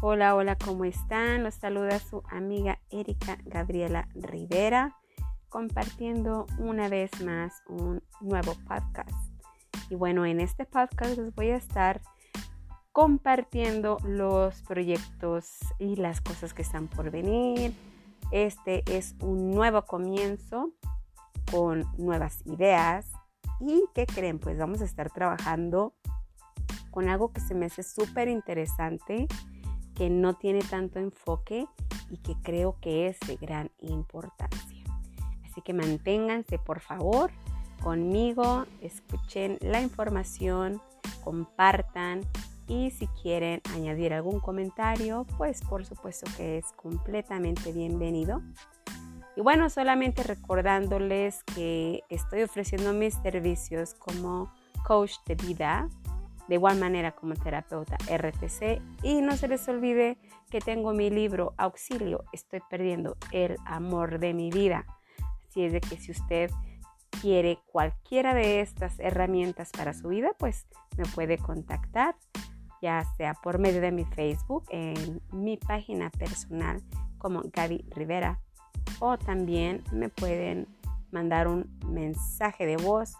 Hola, hola, ¿cómo están? Los saluda su amiga Erika Gabriela Rivera, compartiendo una vez más un nuevo podcast. Y bueno, en este podcast les voy a estar compartiendo los proyectos y las cosas que están por venir. Este es un nuevo comienzo con nuevas ideas. ¿Y qué creen? Pues vamos a estar trabajando con algo que se me hace súper interesante que no tiene tanto enfoque y que creo que es de gran importancia. Así que manténganse por favor conmigo, escuchen la información, compartan y si quieren añadir algún comentario, pues por supuesto que es completamente bienvenido. Y bueno, solamente recordándoles que estoy ofreciendo mis servicios como coach de vida de igual manera como terapeuta RTC. Y no se les olvide que tengo mi libro Auxilio, estoy perdiendo el amor de mi vida. Así es de que si usted quiere cualquiera de estas herramientas para su vida, pues me puede contactar, ya sea por medio de mi Facebook, en mi página personal como Gaby Rivera, o también me pueden mandar un mensaje de voz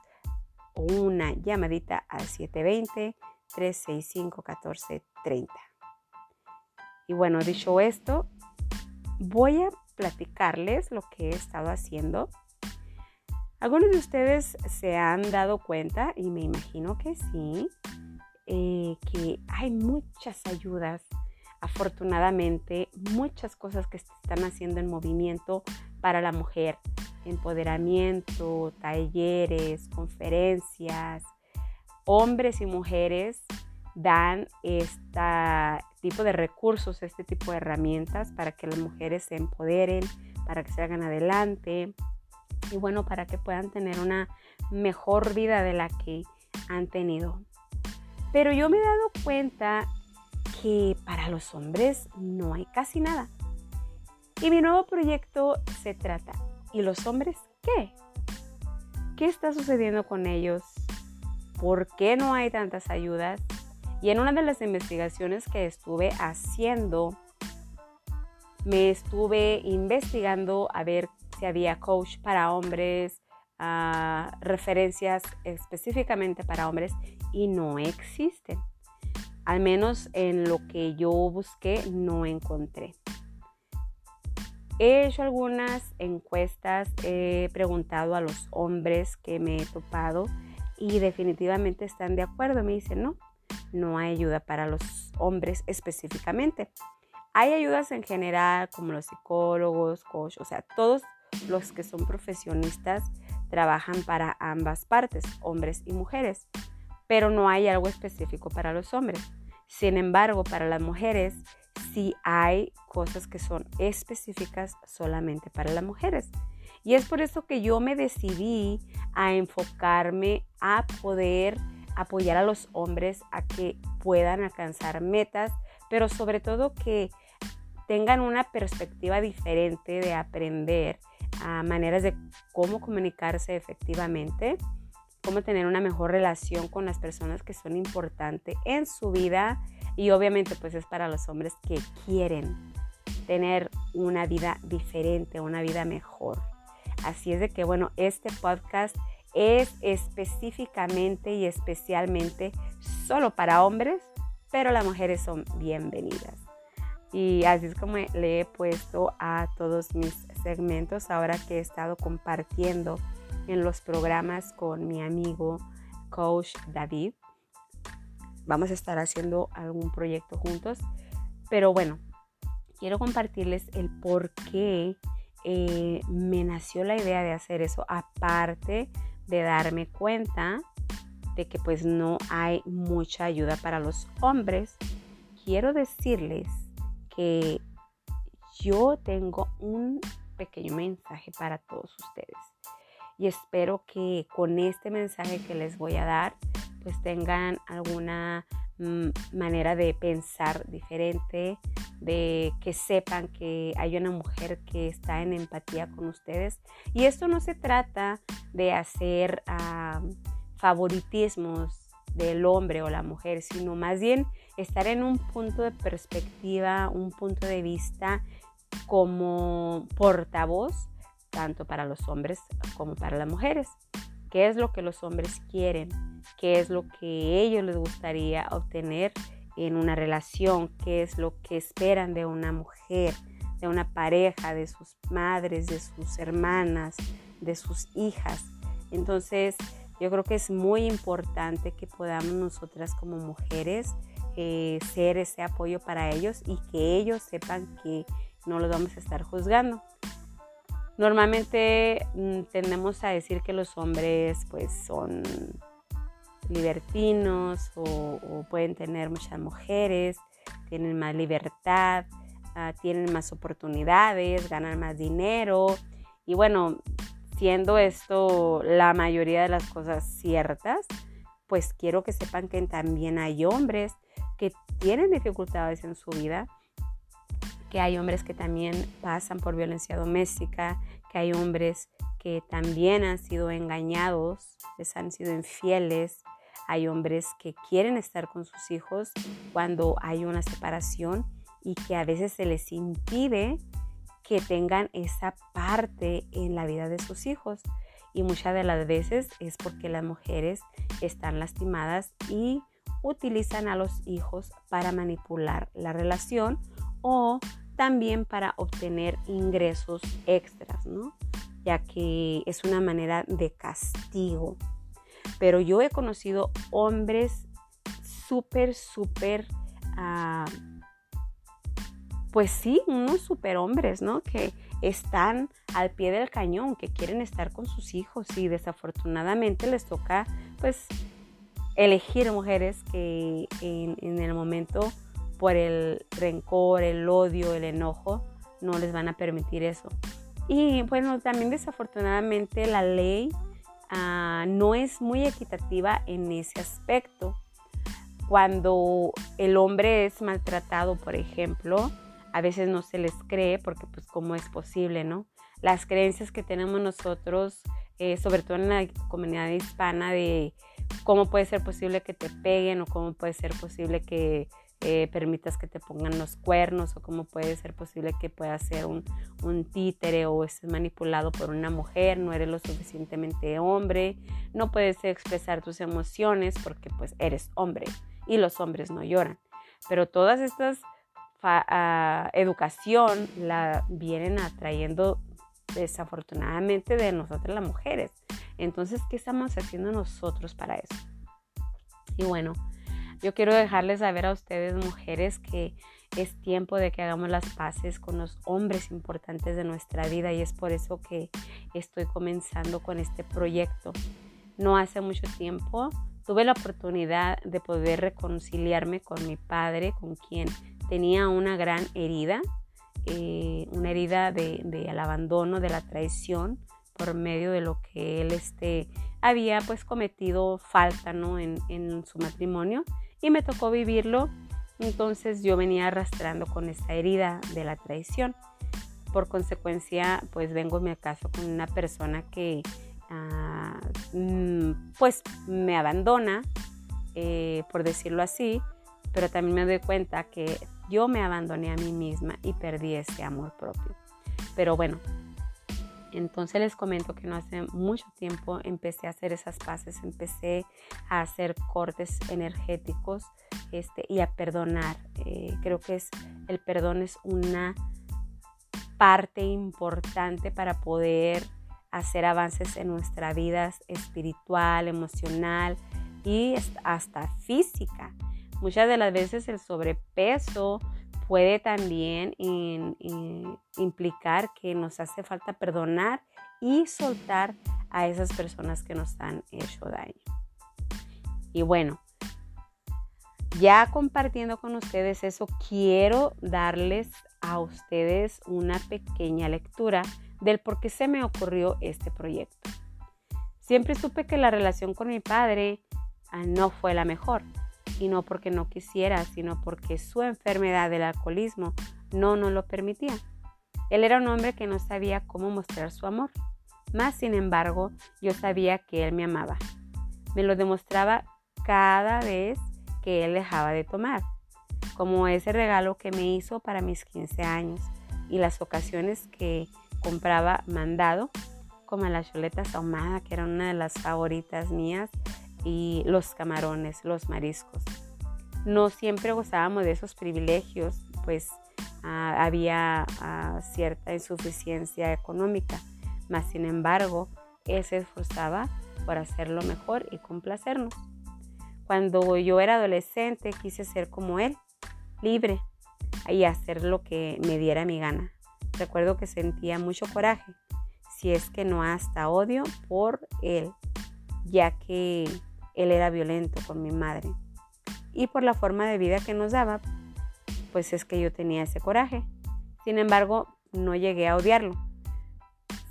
una llamadita al 720-365-1430. Y bueno, dicho esto, voy a platicarles lo que he estado haciendo. Algunos de ustedes se han dado cuenta, y me imagino que sí, eh, que hay muchas ayudas, afortunadamente, muchas cosas que se están haciendo en movimiento para la mujer empoderamiento, talleres, conferencias. Hombres y mujeres dan este tipo de recursos, este tipo de herramientas para que las mujeres se empoderen, para que se hagan adelante y bueno, para que puedan tener una mejor vida de la que han tenido. Pero yo me he dado cuenta que para los hombres no hay casi nada. Y mi nuevo proyecto se trata ¿Y los hombres qué? ¿Qué está sucediendo con ellos? ¿Por qué no hay tantas ayudas? Y en una de las investigaciones que estuve haciendo, me estuve investigando a ver si había coach para hombres, ah, referencias específicamente para hombres y no existen. Al menos en lo que yo busqué no encontré. He hecho algunas encuestas, he preguntado a los hombres que me he topado y definitivamente están de acuerdo. Me dicen, no, no hay ayuda para los hombres específicamente. Hay ayudas en general como los psicólogos, coach, o sea, todos los que son profesionistas trabajan para ambas partes, hombres y mujeres, pero no hay algo específico para los hombres. Sin embargo, para las mujeres si hay cosas que son específicas solamente para las mujeres. Y es por eso que yo me decidí a enfocarme a poder apoyar a los hombres a que puedan alcanzar metas, pero sobre todo que tengan una perspectiva diferente de aprender a maneras de cómo comunicarse efectivamente, cómo tener una mejor relación con las personas que son importantes en su vida y obviamente pues es para los hombres que quieren tener una vida diferente, una vida mejor. Así es de que bueno, este podcast es específicamente y especialmente solo para hombres, pero las mujeres son bienvenidas. Y así es como le he puesto a todos mis segmentos ahora que he estado compartiendo en los programas con mi amigo coach David vamos a estar haciendo algún proyecto juntos. Pero bueno, quiero compartirles el por qué eh, me nació la idea de hacer eso, aparte de darme cuenta de que pues no hay mucha ayuda para los hombres. Quiero decirles que yo tengo un pequeño mensaje para todos ustedes y espero que con este mensaje que les voy a dar pues tengan alguna mm, manera de pensar diferente, de que sepan que hay una mujer que está en empatía con ustedes. Y esto no se trata de hacer favoritismos del hombre o la mujer, sino más bien estar en un punto de perspectiva, un punto de vista como portavoz, tanto para los hombres como para las mujeres. ¿Qué es lo que los hombres quieren? ¿Qué es lo que ellos les gustaría obtener en una relación? ¿Qué es lo que esperan de una mujer, de una pareja, de sus madres, de sus hermanas, de sus hijas? Entonces, yo creo que es muy importante que podamos nosotras como mujeres eh, ser ese apoyo para ellos y que ellos sepan que no los vamos a estar juzgando. Normalmente mm, tendemos a decir que los hombres pues son libertinos o, pueden tener muchas mujeres, tienen más libertad, ah, tienen más oportunidades, ganan más dinero. Y bueno, siendo esto la mayoría de las cosas ciertas, pues quiero que sepan que también hay hombres que tienen dificultades en su vida, que hay hombres que también pasan por violencia doméstica, que hay hombres que también han sido engañados, les han sido infieles, hay hombres que quieren estar con sus hijos cuando hay una separación y que a veces se les impide que tengan esa parte en la vida de sus hijos. Y muchas de las veces es porque las mujeres están lastimadas y utilizan a los hijos para manipular la relación o también para obtener ingresos extras, ¿no? Ya que es una manera de castigo. Pero yo he conocido hombres súper, súper, ah, pues sí, unos superhombres, ¿no? Que están al pie del cañón, que quieren estar con sus hijos y desafortunadamente les toca, pues, elegir mujeres que en, en el momento por el rencor, el odio, el enojo, no les van a permitir eso. Y bueno, también desafortunadamente la ley ah, no es muy equitativa en ese aspecto. Cuando el hombre es maltratado, por ejemplo, a veces no se les cree porque pues cómo es posible, ¿no? Las creencias que tenemos nosotros, eh, sobre todo en la comunidad hispana, de cómo puede ser posible que te peguen o cómo puede ser posible que eh, permitas que te pongan los cuernos o cómo puede ser posible que puedas ser un, un títere o estés manipulado por una mujer, no eres lo suficientemente hombre, no puedes expresar tus emociones porque pues eres hombre y los hombres no lloran. Pero todas estas uh, educación la vienen atrayendo desafortunadamente de nosotras las mujeres. Entonces, ¿qué estamos haciendo nosotros para eso? Y bueno, yo quiero dejarles saber a ustedes, mujeres, que es tiempo de que hagamos las paces con los hombres importantes de nuestra vida y es por eso que estoy comenzando con este proyecto. No hace mucho tiempo tuve la oportunidad de poder reconciliarme con mi padre, con quien tenía una gran herida, eh, una herida de, del abandono, de la traición, por medio de lo que él este, había pues cometido falta ¿no? en, en su matrimonio y me tocó vivirlo. Entonces yo venía arrastrando con esa herida de la traición. Por consecuencia, pues vengo me caso con una persona que ah, mm, pues me abandona, eh, por decirlo así, pero también me doy cuenta que yo me abandoné a mí misma y perdí ese amor propio. Pero bueno, entonces les comento que no hace mucho tiempo empecé a hacer esas paces, empecé a hacer cortes energéticos este, y a perdonar. Eh, creo que es, el perdón es una parte importante para poder hacer avances en nuestra vida espiritual, emocional y hasta física. Muchas de las veces el sobrepeso puede también implicar que nos hace falta perdonar y soltar a esas personas que nos han hecho daño. Y bueno, ya compartiendo con ustedes eso, quiero darles a ustedes una pequeña lectura del por qué se me ocurrió este proyecto. Siempre supe que la relación con mi padre ah, no fue la mejor y no porque no quisiera, sino porque su enfermedad del alcoholismo no nos lo permitía. Él era un hombre que no sabía cómo mostrar su amor, más sin embargo yo sabía que él me amaba. Me lo demostraba cada vez que él dejaba de tomar, como ese regalo que me hizo para mis 15 años y las ocasiones que compraba mandado, como la chuleta ahumada, que era una de las favoritas mías, y los camarones, los mariscos. No siempre gozábamos de esos privilegios, pues ah, había ah, cierta insuficiencia económica, mas sin embargo, él se esforzaba por hacerlo mejor y complacernos. Cuando yo era adolescente quise ser como él, libre y hacer lo que me diera mi gana. Recuerdo que sentía mucho coraje, si es que no hasta odio por él, ya que él era violento con mi madre. Y por la forma de vida que nos daba, pues es que yo tenía ese coraje. Sin embargo, no llegué a odiarlo.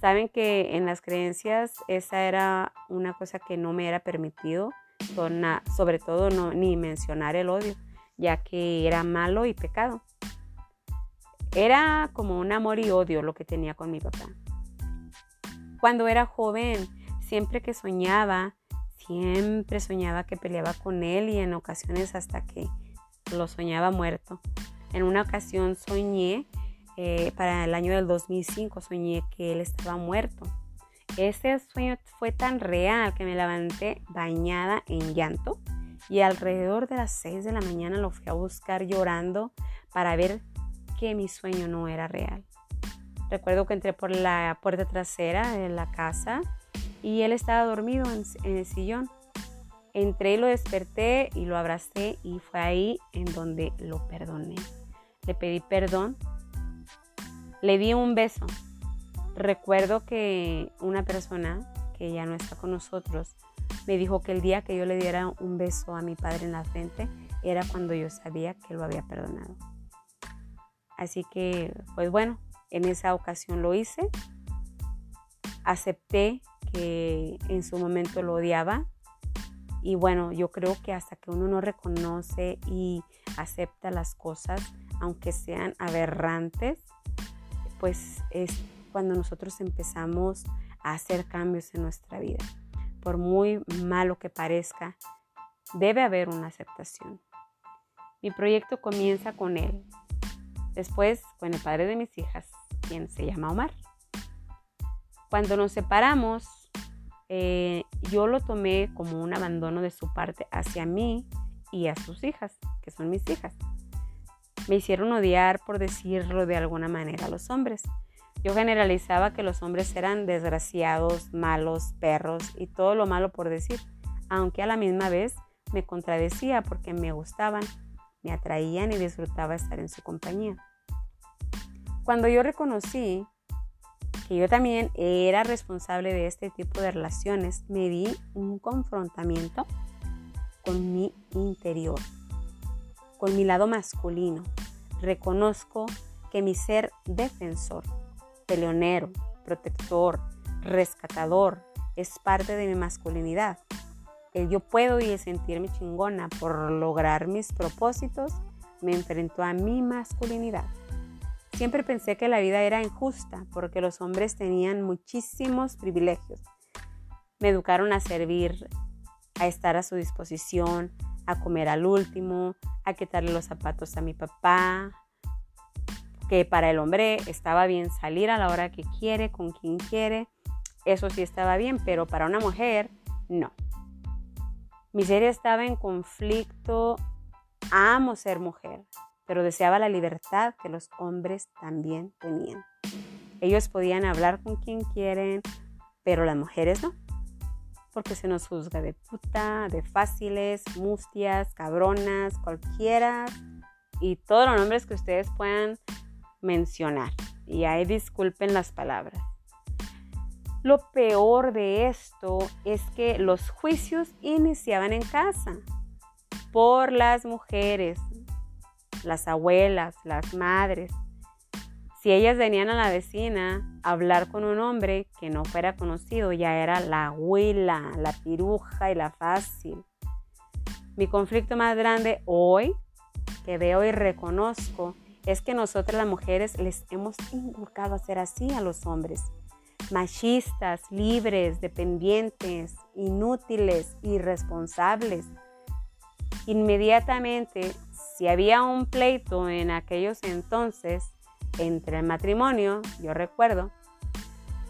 Saben que en las creencias esa era una cosa que no me era permitido, sobre todo no, ni mencionar el odio, ya que era malo y pecado. Era como un amor y odio lo que tenía con mi papá. Cuando era joven, siempre que soñaba, siempre soñaba que peleaba con él y en ocasiones hasta que lo soñaba muerto. En una ocasión soñé, eh, para el año del 2005, soñé que él estaba muerto. Ese sueño fue tan real que me levanté bañada en llanto y alrededor de las 6 de la mañana lo fui a buscar llorando para ver que mi sueño no era real. Recuerdo que entré por la puerta trasera de la casa y él estaba dormido en, el sillón. Entré y lo desperté y lo abracé y fue ahí en donde lo perdoné. Le pedí perdón, le di un beso. Recuerdo que una persona que ya no está con nosotros me dijo que el día que yo le diera un beso a mi padre en la frente era cuando yo sabía que lo había perdonado. Así que, pues bueno, en esa ocasión lo hice. Acepté que en su momento lo odiaba. Y bueno, yo creo que hasta que uno no reconoce y acepta las cosas, aunque sean aberrantes, pues es cuando nosotros empezamos a hacer cambios en nuestra vida. Por muy malo que parezca, debe haber una aceptación. Mi proyecto comienza con él, después con el padre de mis hijas, quien se llama Omar. Cuando nos separamos, eh, yo lo tomé como un abandono de su parte hacia mí y a sus hijas, que son mis hijas. Me hicieron odiar, por decirlo de alguna manera, a los hombres. Yo generalizaba que los hombres eran desgraciados, malos, perros y todo lo malo por decir, aunque a la misma vez me contradecía porque me gustaban, me atraían y disfrutaba estar en su compañía. Cuando yo reconocí que yo también era responsable de este tipo de relaciones, me di un confrontamiento con mi interior, con mi lado masculino. Reconozco que mi ser defensor, peleonero, protector, rescatador, es parte de mi masculinidad. El yo puedo y el sentirme chingona por lograr mis propósitos me enfrentó a mi masculinidad. Siempre pensé que la vida era injusta porque los hombres tenían muchísimos privilegios. Me educaron a servir, a estar a su disposición, a comer al último, a quitarle los zapatos a mi papá, que para el hombre estaba bien salir a la hora que quiere, con quien quiere, eso sí estaba bien, pero para una mujer no. Mi ser estaba en conflicto, amo ser mujer, pero deseaba la libertad que los hombres también tenían. Ellos podían hablar con quien quieren, pero las mujeres no, porque se nos juzga de puta, de fáciles, mustias, cabronas, cualquiera, y todos los nombres que ustedes puedan mencionar. Y ahí disculpen las palabras. Lo peor de esto es que los juicios iniciaban en casa por las mujeres, las abuelas, las madres, si ellas venían a la vecina a hablar con un hombre que no fuera conocido, ya era la abuela, la piruja y la fácil. Mi conflicto más grande hoy, que veo y reconozco, es que nosotras las mujeres les hemos inculcado a ser así a los hombres. Machistas, libres, dependientes, inútiles, irresponsables. Inmediatamente, si había un pleito en aquellos entonces entre el matrimonio, yo recuerdo,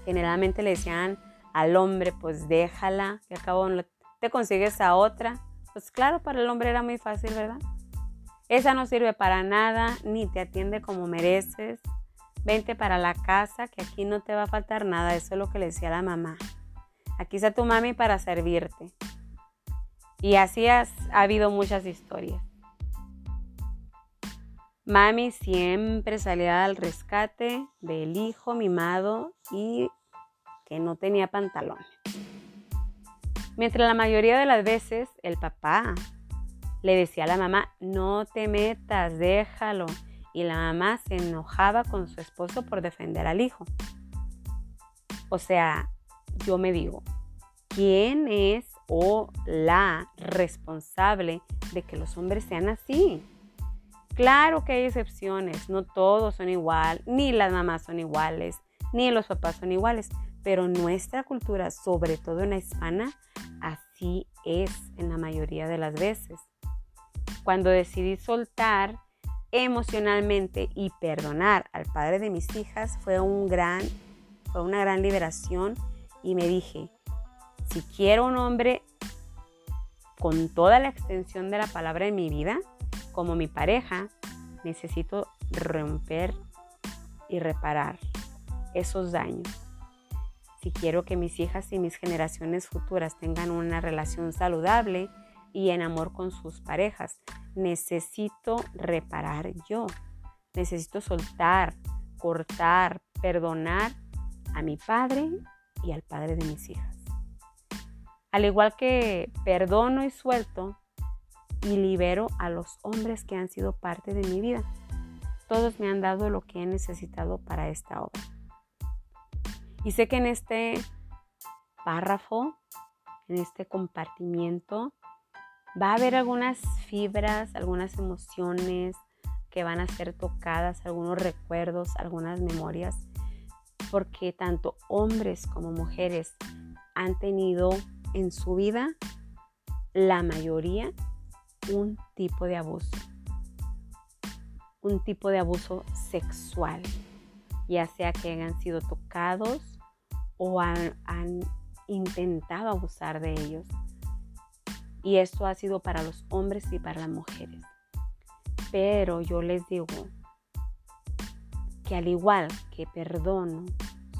generalmente le decían al hombre, pues déjala, que acabo te consigues a otra. Pues claro, para el hombre era muy fácil, ¿verdad? Esa no sirve para nada, ni te atiende como mereces. Vente para la casa, que aquí no te va a faltar nada. Eso es lo que le decía la mamá. Aquí está tu mami para servirte. Y así ha habido muchas historias. Mami siempre salía al rescate del hijo mimado y que no tenía pantalones. Mientras la mayoría de las veces el papá le decía a la mamá, no te metas, déjalo. Y la mamá se enojaba con su esposo por defender al hijo. O sea, yo me digo, ¿quién es o la responsable de que los hombres sean así? Claro que hay excepciones, no todos son igual, ni las mamás son iguales, ni los papás son iguales, pero nuestra cultura, sobre todo en la hispana, así es en la mayoría de las veces. Cuando decidí soltar emocionalmente y perdonar al padre de mis hijas fue un gran fue una gran liberación y me dije, si quiero un hombre con toda la extensión de la palabra en mi vida, como mi pareja, necesito romper y reparar esos daños. Si quiero que mis hijas y mis generaciones futuras tengan una relación saludable y en amor con sus parejas, necesito reparar yo. Necesito soltar, cortar, perdonar a mi padre y al padre de mis hijas. Al igual que perdono y suelto, y libero a los hombres que han sido parte de mi vida. Todos me han dado lo que he necesitado para esta obra. Y sé que en este párrafo, en este compartimiento, va a haber algunas fibras, algunas emociones que van a ser tocadas, algunos recuerdos, algunas memorias, porque tanto hombres como mujeres han tenido en su vida la mayoría un tipo de abuso, un tipo de abuso sexual, ya sea que hayan sido tocados o han, intentado abusar de ellos. Y esto ha sido para los hombres y para las mujeres. Pero yo les digo que al igual que perdono,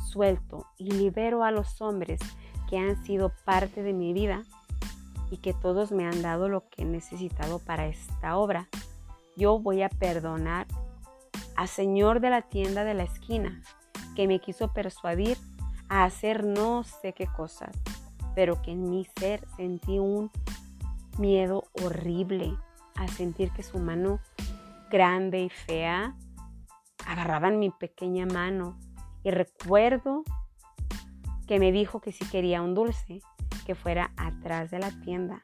suelto y libero a los hombres que han sido parte de mi vida, y que todos me han dado lo que he necesitado para esta obra. Yo voy a perdonar al Señor de la tienda de la esquina que me quiso persuadir a hacer no sé qué cosas, pero que en mi ser sentí un miedo horrible a sentir que su mano grande y fea agarraba en mi pequeña mano y recuerdo que me dijo que si quería un dulce que fuera atrás de la tienda.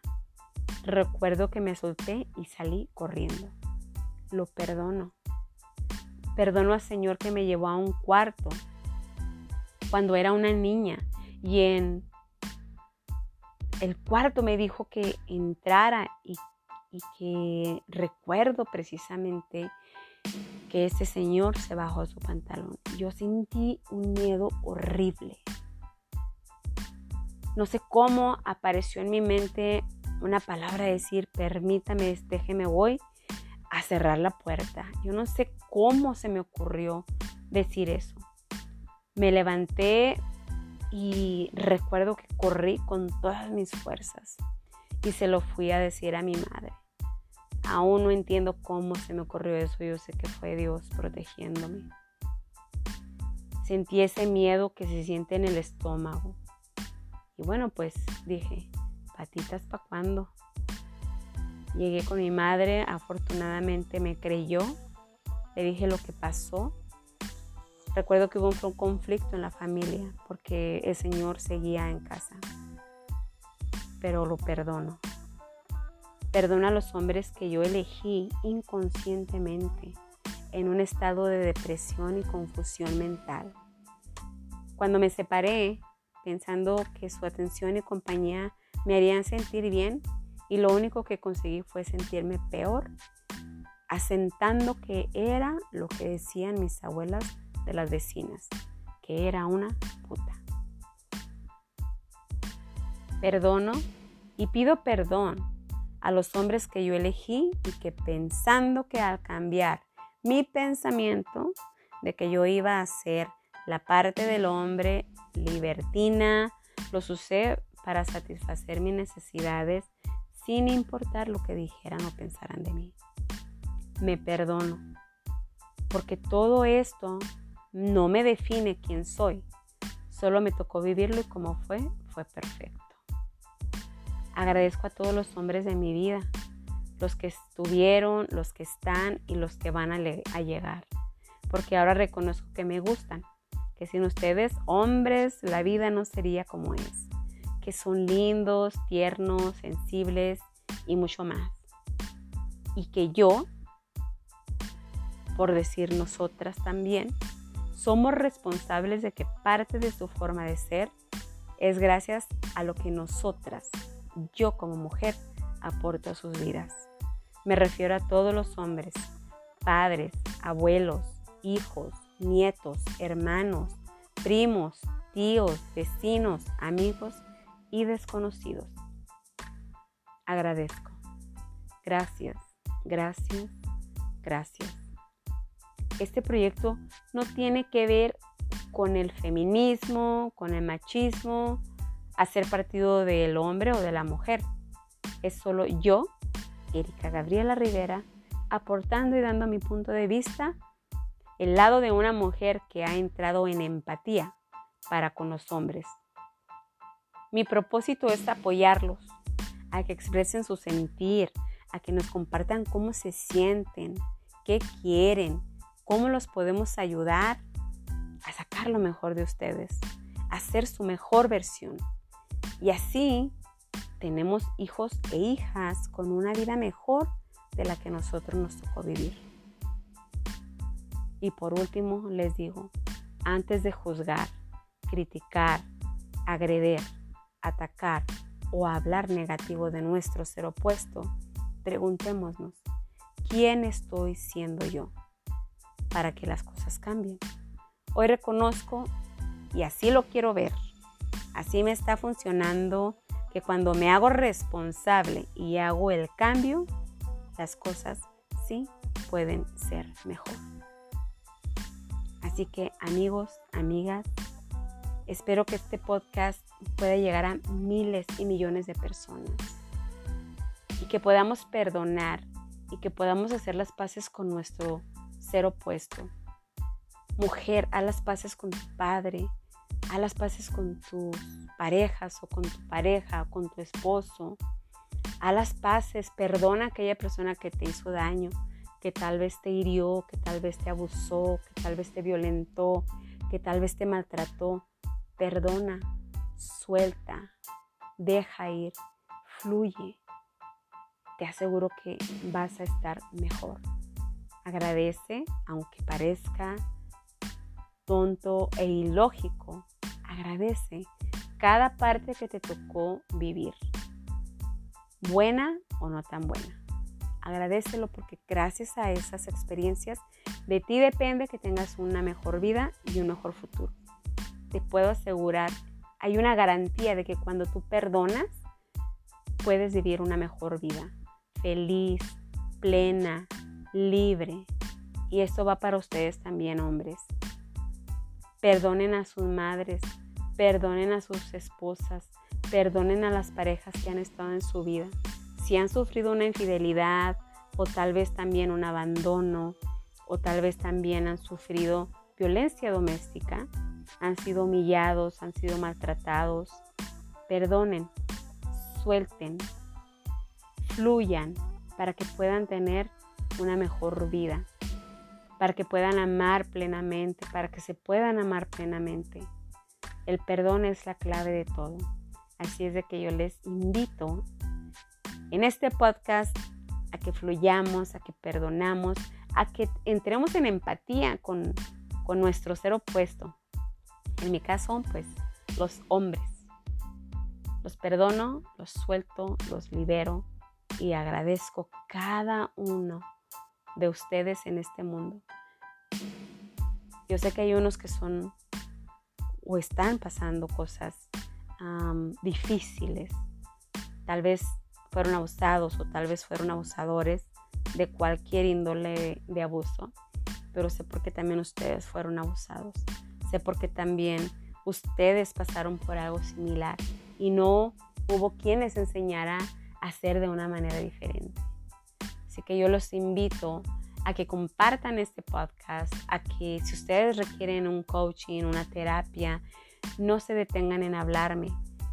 Recuerdo que me solté y salí corriendo. Lo perdono. Perdono al Señor que me llevó a un cuarto cuando era una niña y en el cuarto me dijo que entrara y, y que recuerdo precisamente que ese señor se bajó su pantalón. Yo sentí un miedo horrible. No sé cómo apareció en mi mente una palabra decir, permítame, déjeme voy a cerrar la puerta. Yo no sé cómo se me ocurrió decir eso. Me levanté y recuerdo que corrí con todas mis fuerzas y se lo fui a decir a mi madre. Aún no entiendo cómo se me ocurrió eso, yo sé que fue Dios protegiéndome. Sentí ese miedo que se siente en el estómago, y bueno, pues dije, patitas para cuando Llegué con mi madre, afortunadamente me creyó, le dije lo que pasó. Recuerdo que hubo un conflicto en la familia porque el Señor seguía en casa, pero lo perdono. Perdono a los hombres que yo elegí inconscientemente en un estado de depresión y confusión mental. Cuando me separé, pensando que su atención y compañía me harían sentir bien y lo único que conseguí fue sentirme peor, asentando que era lo que decían mis abuelas de las vecinas, que era una puta. Perdono y pido perdón a los hombres que yo elegí y que pensando que al cambiar mi pensamiento de que yo iba a ser la parte del hombre libertina, lo usé para satisfacer mis necesidades sin importar lo que dijeran o pensaran de mí. Me perdono, porque todo esto no me define quién soy, solo me tocó vivirlo y como fue, fue perfecto. Agradezco a todos los hombres de mi vida, los que estuvieron, los que están y los que van a, a llegar, porque ahora reconozco que me gustan, que sin ustedes, hombres, la vida no sería como es que son lindos, tiernos, sensibles y mucho más. Y que yo, por decir nosotras también, somos responsables de que parte de su forma de ser es gracias a lo que nosotras, yo como mujer, aporto a sus vidas. Me refiero a todos los hombres, padres, abuelos, hijos, nietos, hermanos, primos, tíos, vecinos, amigos y desconocidos. Agradezco. Gracias, gracias, gracias. Este proyecto no tiene que ver con el feminismo, con el machismo, hacer partido del hombre o de la mujer. Es solo yo, Erika Gabriela Rivera, aportando y dando mi punto de vista, el lado de una mujer que ha entrado en empatía para con los hombres mi propósito es apoyarlos a que expresen su sentir, a que nos compartan cómo se sienten, qué quieren, cómo los podemos ayudar a sacar lo mejor de ustedes, a ser su mejor versión. Y así tenemos hijos e hijas con una vida mejor de la que nosotros nos tocó vivir. Y por último les digo, antes de juzgar, criticar, agredir, atacar o hablar negativo de nuestro ser opuesto, preguntémonos, ¿quién estoy siendo yo? Para que las cosas cambien. Hoy reconozco, y así lo quiero ver, así me está funcionando, que cuando me hago responsable y hago el cambio, las cosas sí pueden ser mejor. Así que amigos, amigas, Espero que este podcast pueda llegar a miles y millones de personas y que podamos perdonar y que podamos hacer las paces con nuestro ser opuesto. Mujer, haz las paces con tu padre, haz las paces con tus parejas o con tu pareja o con tu esposo. Haz las paces, perdona a aquella persona que te hizo daño, que tal vez te hirió, que tal vez te abusó, que tal vez te violentó, que tal vez te maltrató. Perdona, suelta, deja ir, fluye. Te aseguro que vas a estar mejor. Agradece, aunque parezca tonto e ilógico, agradece cada parte que te tocó vivir, buena o no tan buena. Agradecelo porque gracias a esas experiencias de ti depende que tengas una mejor vida y un mejor futuro te puedo asegurar, hay una garantía de que cuando tú perdonas, puedes vivir una mejor vida, feliz, plena, libre. Y esto va para ustedes también, hombres. Perdonen a sus madres, perdonen a sus esposas, perdonen a las parejas que han estado en su vida. Si han sufrido una infidelidad o tal vez también un abandono o tal vez también han sufrido violencia doméstica, han sido humillados, han sido maltratados. Perdonen, suelten, fluyan para que puedan tener una mejor vida, para que puedan amar plenamente, para que se puedan amar plenamente. El perdón es la clave de todo. Así es de que yo les invito en este podcast a que fluyamos, a que perdonamos, a que entremos en empatía con, con nuestro ser opuesto, en mi caso, pues los hombres. Los perdono, los suelto, los libero y agradezco cada uno de ustedes en este mundo. Yo sé que hay unos que son o están pasando cosas difíciles. Tal vez fueron abusados o tal vez fueron abusadores de cualquier índole de abuso. Pero sé porque también ustedes fueron abusados. Sé porque también ustedes pasaron por algo similar y no hubo quien les enseñara a hacer de una manera diferente. Así que yo los invito a que compartan este podcast, a que si ustedes requieren un coaching, una terapia, no se detengan en hablarme.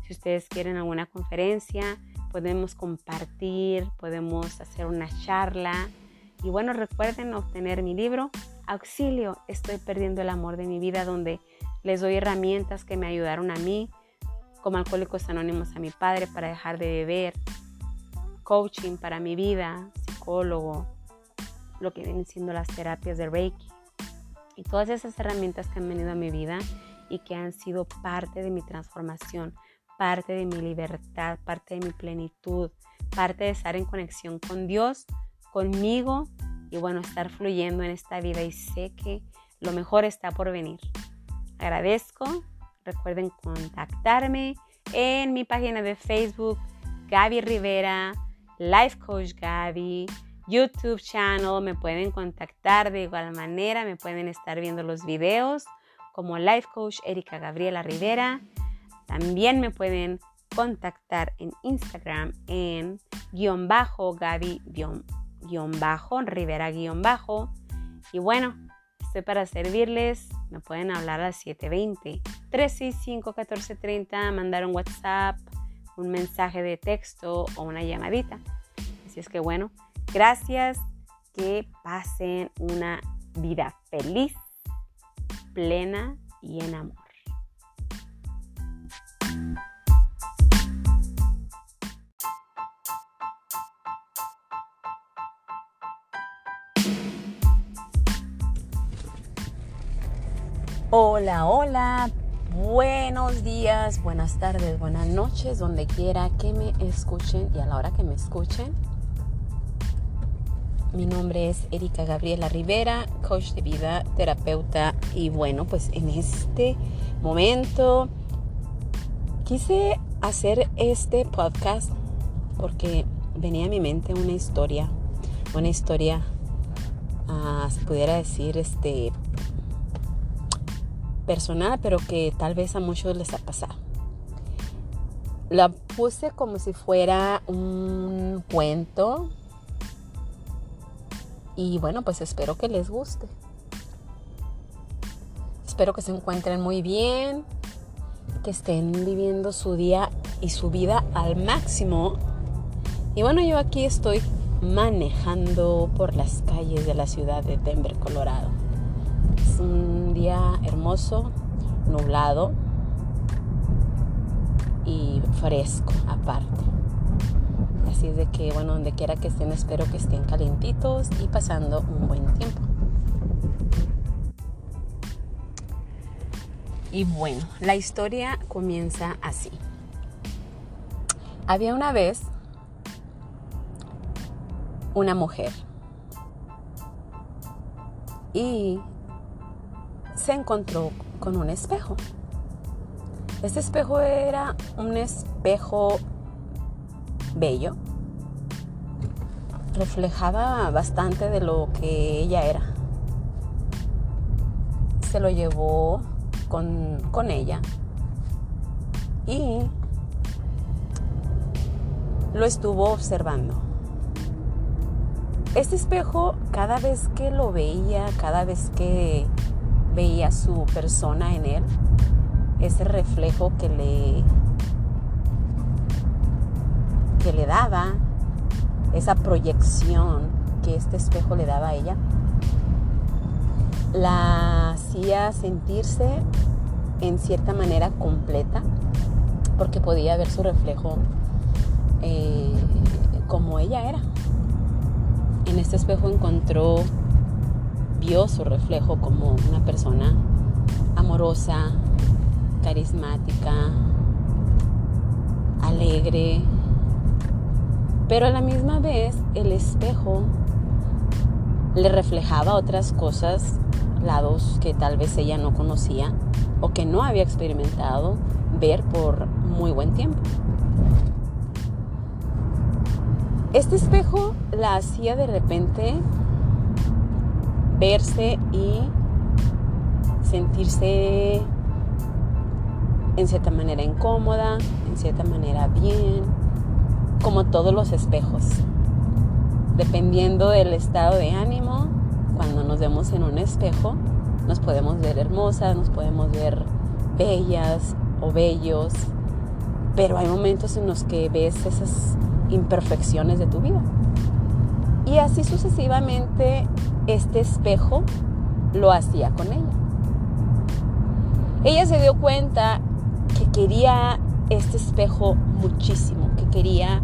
Si ustedes quieren alguna conferencia, podemos compartir, podemos hacer una charla. Y bueno, recuerden obtener mi libro, Auxilio, estoy perdiendo el amor de mi vida, donde les doy herramientas que me ayudaron a mí, como Alcohólicos Anónimos a mi padre para dejar de beber, coaching para mi vida, psicólogo, lo que vienen siendo las terapias de Reiki y todas esas herramientas que han venido a mi vida y que han sido parte de mi transformación, parte de mi libertad, parte de mi plenitud, parte de estar en conexión con Dios, conmigo y bueno, estar fluyendo en esta vida y sé que lo mejor está por venir. Agradezco, recuerden contactarme en mi página de Facebook, Gaby Rivera, Life Coach Gaby, YouTube channel, me pueden contactar de igual manera, me pueden estar viendo los videos como Life Coach Erika Gabriela Rivera. También me pueden contactar en Instagram en guion bajo Gaby guion, bajo Rivera guion bajo. Y bueno, estoy para servirles. Me pueden hablar al 720-365-1430, mandar un WhatsApp, un mensaje de texto o una llamadita. Así es que bueno, gracias. Que pasen una vida feliz plena y en amor. Hola, hola, buenos días, buenas tardes, buenas noches, donde quiera que me escuchen y a la hora que me escuchen. Mi nombre es Erika Gabriela Rivera, coach de vida, terapeuta y bueno, pues en este momento quise hacer este podcast porque venía a mi mente una historia, una historia, uh, se pudiera decir, este personal, pero que tal vez a muchos les ha pasado. La puse como si fuera un cuento, y bueno, pues espero que les guste. Espero que se encuentren muy bien, que estén viviendo su día y su vida al máximo. Y bueno, yo aquí estoy manejando por las calles de la ciudad de Denver, Colorado. Un día hermoso, nublado y fresco aparte. Así es de que, bueno, donde quiera que estén, espero que estén calientitos y pasando un buen tiempo. Y bueno, la historia comienza así. Había una vez una mujer y se encontró con un espejo. Este espejo era un espejo bello. Reflejaba bastante de lo que ella era. Se lo llevó con, con ella y lo estuvo observando. Este espejo, cada vez que lo veía, cada vez que veía su persona en él, ese reflejo que le que le daba, esa proyección que este espejo le daba a ella, la hacía sentirse en cierta manera completa, porque podía ver su reflejo eh, como ella era. En este espejo encontró, vio su reflejo como una persona amorosa, carismática, alegre, Pero a la misma vez el espejo le reflejaba otras cosas, lados que tal vez ella no conocía o que no había experimentado ver por muy buen tiempo. Este espejo la hacía de repente verse y sentirse en cierta manera incómoda, en cierta manera bien, como todos los espejos. Dependiendo del estado de ánimo, cuando nos vemos en un espejo, nos podemos ver hermosas, nos podemos ver bellas o bellos, pero hay momentos en los que ves esas imperfecciones de tu vida. Y así sucesivamente este espejo lo hacía con ella. Ella se dio cuenta que quería este espejo muchísimo, que quería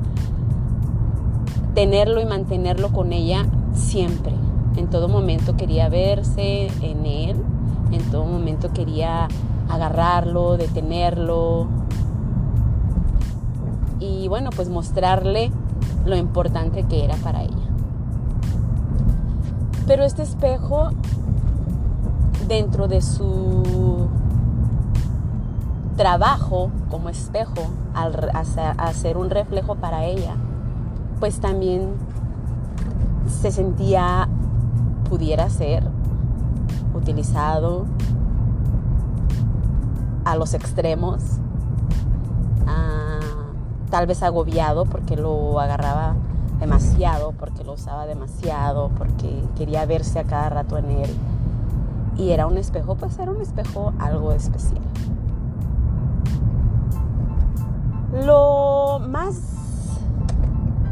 tenerlo y mantenerlo con ella siempre. En todo momento quería verse en él, en todo momento quería agarrarlo, detenerlo y bueno, pues mostrarle lo importante que era para ella. Pero este espejo, dentro de su trabajo como espejo, al hacer un reflejo para ella, pues también se sentía, pudiera ser, utilizado a los extremos, tal vez agobiado porque lo agarraba demasiado, porque lo usaba demasiado, porque quería verse a cada rato en él. Y era un espejo, pues era un espejo algo especial. Lo más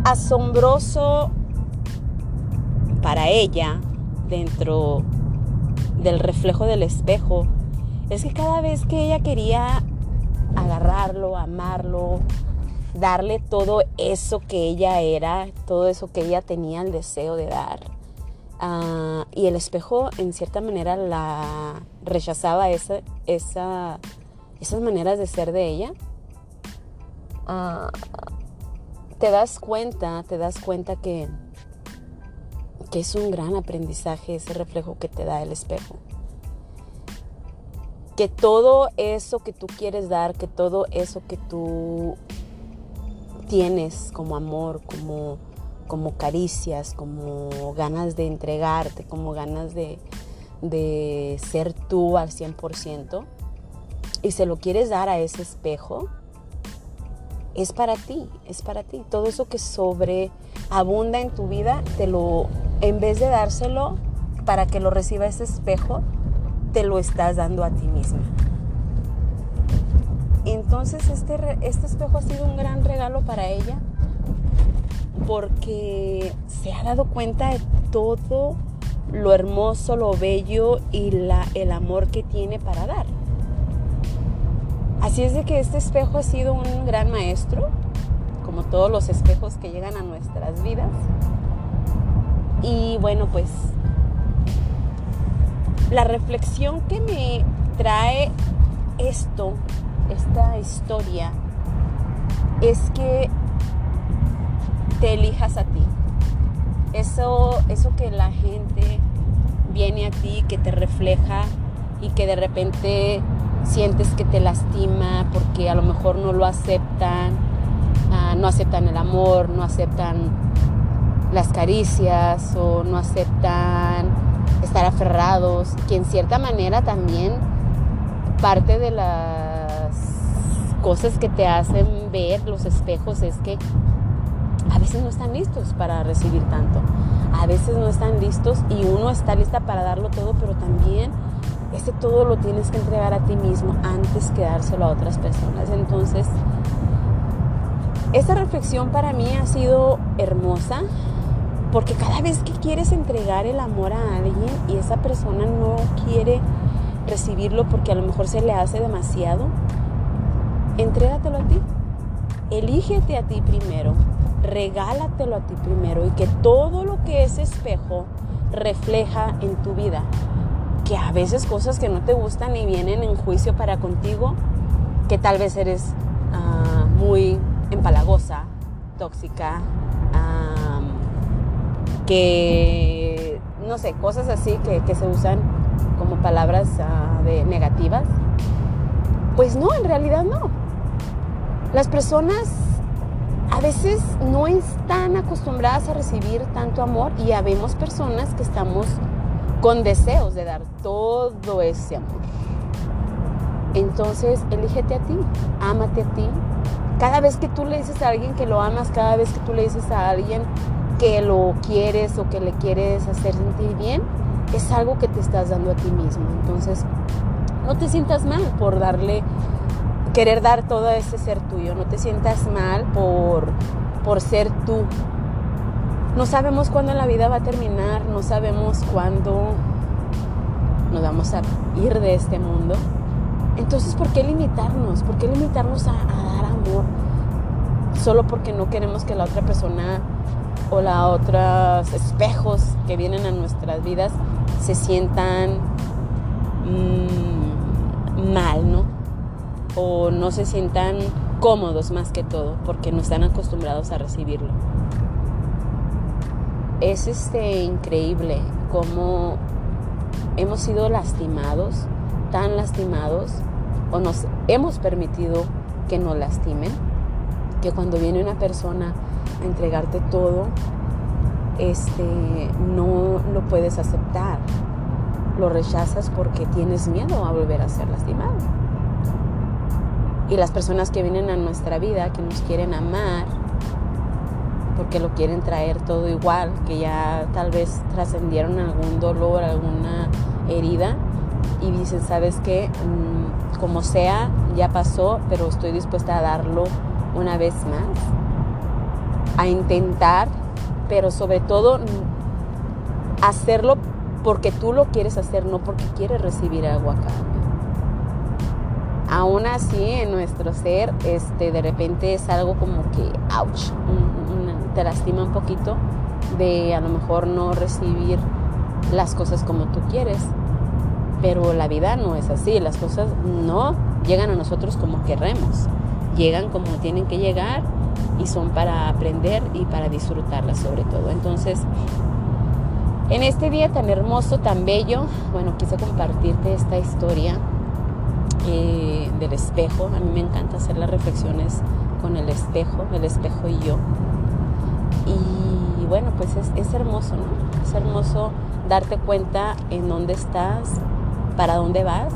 asombroso para ella dentro del reflejo del espejo es que cada vez que ella quería agarrarlo, amarlo, darle todo eso que ella era, todo eso que ella tenía el deseo de dar. Ah, y el espejo en cierta manera la rechazaba esa, esa, esas maneras de ser de ella. Ah, te das cuenta, te das cuenta que, que es un gran aprendizaje ese reflejo que te da el espejo. Que todo eso que tú quieres dar, que todo eso que tú tienes como amor, como, como caricias, como ganas de entregarte, como ganas de, de ser tú al 100%, y se lo quieres dar a ese espejo, es para ti, es para ti. Todo eso que sobreabunda en tu vida, te lo, en vez de dárselo para que lo reciba ese espejo, te lo estás dando a ti misma. Entonces este, este espejo ha sido un gran regalo para ella porque se ha dado cuenta de todo lo hermoso, lo bello y la, el amor que tiene para dar. Así es de que este espejo ha sido un gran maestro, como todos los espejos que llegan a nuestras vidas. Y bueno, pues la reflexión que me trae esto esta historia es que te elijas a ti. Eso, eso que la gente viene a ti, que te refleja y que de repente sientes que te lastima porque a lo mejor no lo aceptan, ah, no aceptan el amor, no aceptan las caricias o no aceptan estar aferrados, que en cierta manera también parte de la cosas que te hacen ver los espejos es que a veces no están listos para recibir tanto. A veces no están listos y uno está lista para darlo todo, pero también ese todo lo tienes que entregar a ti mismo antes que dárselo a otras personas. Entonces, esta reflexión para mí ha sido hermosa porque cada vez que quieres entregar el amor a alguien y esa persona no quiere recibirlo porque a lo mejor se le hace demasiado, entrégatelo a ti. Elígete a ti primero, regálatelo a ti primero y que todo lo que ese espejo refleja en tu vida, que a veces cosas que no te gustan y vienen en juicio para contigo, que tal vez eres ah, muy empalagosa tóxica, que, no sé, cosas así que, se usan como palabras ah, de negativas. Pues no, en realidad no. Las personas a veces no están acostumbradas a recibir tanto amor y habemos personas que estamos con deseos de dar todo ese amor. Entonces, elígete a ti, ámate a ti. Cada vez que tú le dices a alguien que lo amas, cada vez que tú le dices a alguien que lo quieres o que le quieres hacer sentir bien, es algo que te estás dando a ti mismo. Entonces, no te sientas mal por darle, querer dar todo ese ser tuyo. No te sientas mal por, por ser tú. No sabemos cuándo la vida va a terminar, no sabemos cuándo nos vamos a ir de este mundo. Entonces, ¿por qué limitarnos? ¿Por qué limitarnos a, dar amor? Solo porque no queremos que la otra persona o la otros espejos que vienen a nuestras vidas se sientan mm, mal, ¿no? O no se sientan cómodos más que todo, porque no están acostumbrados a recibirlo. Es este increíble cómo hemos sido lastimados, tan lastimados, o nos hemos permitido que nos lastimen, que cuando viene una persona a entregarte todo, este, no lo puedes aceptar. Lo rechazas porque tienes miedo a volver a ser lastimado. Y las personas que vienen a nuestra vida, que nos quieren amar, porque lo quieren traer todo igual, que ya tal vez trascendieron algún dolor, alguna herida, y dicen, ¿sabes qué? Mm, como sea, ya pasó, pero estoy dispuesta a darlo una vez más a intentar, pero sobre todo hacerlo porque tú lo quieres hacer, no porque quieres recibir algo acá. Aún así, en nuestro ser, este, de repente es algo como que, ouch, te lastima un poquito de a lo mejor no recibir las cosas como tú quieres. Pero la vida no es así, las cosas no llegan a nosotros como queremos, llegan como tienen que llegar y son para aprender y para disfrutarlas sobre todo. Entonces, en este día tan hermoso, tan bello, bueno, quise compartirte esta historia eh, del espejo. A mí me encanta hacer las reflexiones con el espejo, el espejo y yo. Y bueno, pues es, es hermoso, ¿no? Es hermoso darte cuenta en dónde estás, para dónde vas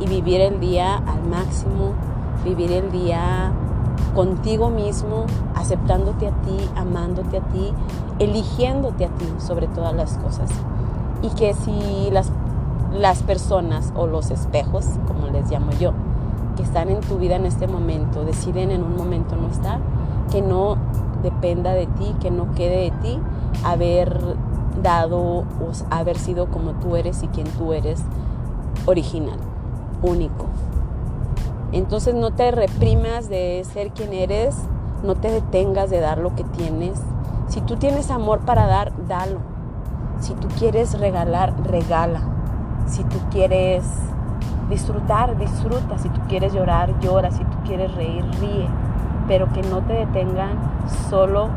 y vivir el día al máximo, vivir el día contigo mismo, aceptándote a ti, amándote a ti, eligiéndote a ti sobre todas las cosas. Y que si las, las personas o los espejos, como les llamo yo, que están en tu vida en este momento, deciden en un momento no estar, que no dependa de ti, que no quede de ti haber dado o haber sido como tú eres y quien tú eres original, único. Entonces no te reprimas de ser quien eres, no te detengas de dar lo que tienes. Si tú tienes amor para dar, dalo. Si tú quieres regalar, regala. Si tú quieres disfrutar, disfruta. Si tú quieres llorar, llora. Si tú quieres reír, ríe. Pero que no te detengan solo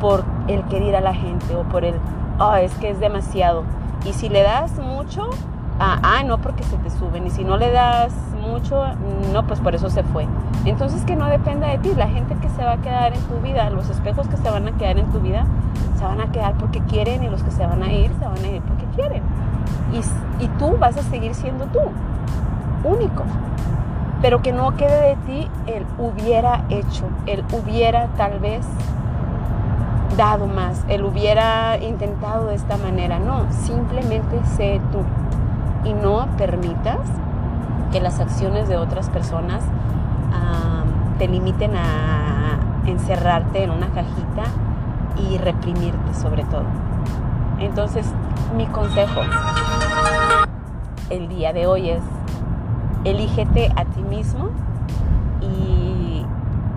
por el querer a la gente o por el, oh, es que es demasiado. Y si le das mucho, ah, no, porque se te suben. Y si no le das mucho, no, pues por eso se fue. Entonces que no dependa de ti. La gente que se va a quedar en tu vida, los espejos que se van a quedar en tu vida, se van a quedar porque quieren y los que se van a ir, se van a ir porque quieren. Y, y tú vas a seguir siendo tú, único. Pero que no quede de ti el hubiera hecho, el hubiera tal vez dado más, el hubiera intentado de esta manera. No, simplemente sé tú y no permitas que las acciones de otras personas te limiten a encerrarte en una cajita y reprimirte sobre todo. Entonces, mi consejo el día de hoy es, elígete a ti mismo y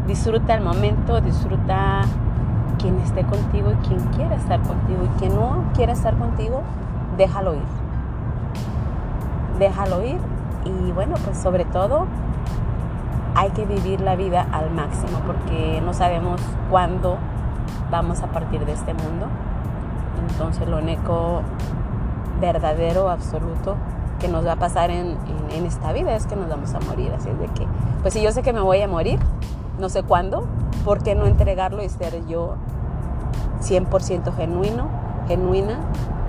disfruta el momento, disfruta quien esté contigo y quien quiera estar contigo y quien no quiera estar contigo, déjalo ir. Déjalo ir y bueno, pues sobre todo, hay que vivir la vida al máximo porque no sabemos cuándo vamos a partir de este mundo. Entonces lo único verdadero, absoluto, que nos va a pasar en, esta vida es que nos vamos a morir. Así es de que, pues si yo sé que me voy a morir, no sé cuándo, ¿por qué no entregarlo y ser yo 100% genuino, genuina,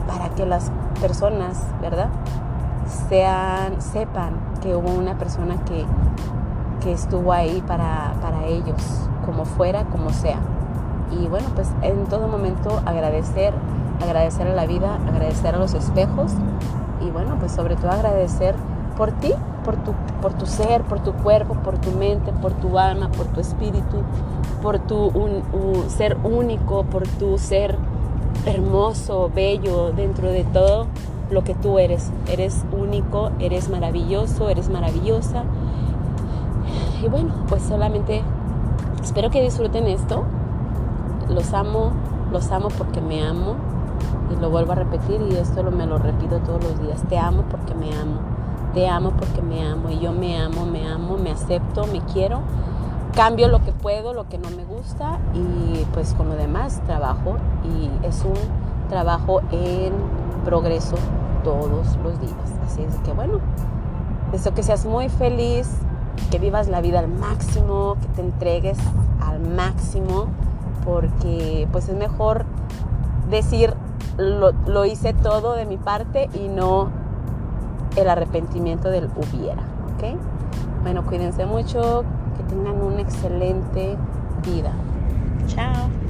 para que las personas, ¿verdad? Sean, sepan que hubo una persona que, que estuvo ahí para, para ellos, como fuera, como sea. Y bueno, pues en todo momento agradecer, agradecer a la vida, agradecer a los espejos y bueno, pues sobre todo agradecer por ti, por tu, por tu ser, por tu cuerpo, por tu mente, por tu alma, por tu espíritu, por tu ser único, por tu ser hermoso, bello dentro de todo lo que tú eres. Eres único, eres maravilloso, eres maravillosa. Y bueno, pues solamente espero que disfruten esto. Los amo, los amo porque me amo. Y lo vuelvo a repetir y esto lo, me lo repito todos los días. Te amo porque me amo. Te amo porque me amo. Y yo me amo, me amo, me acepto, me quiero. Cambio lo que puedo, lo que no me gusta y pues con lo demás trabajo y es un trabajo en progreso todos los días. Así es que bueno, deseo que seas muy feliz, que vivas la vida al máximo, que te entregues al máximo, porque pues es mejor decir lo, hice todo de mi parte y no el arrepentimiento del hubiera, ¿ok? Bueno, cuídense mucho, que tengan una excelente vida. Chao.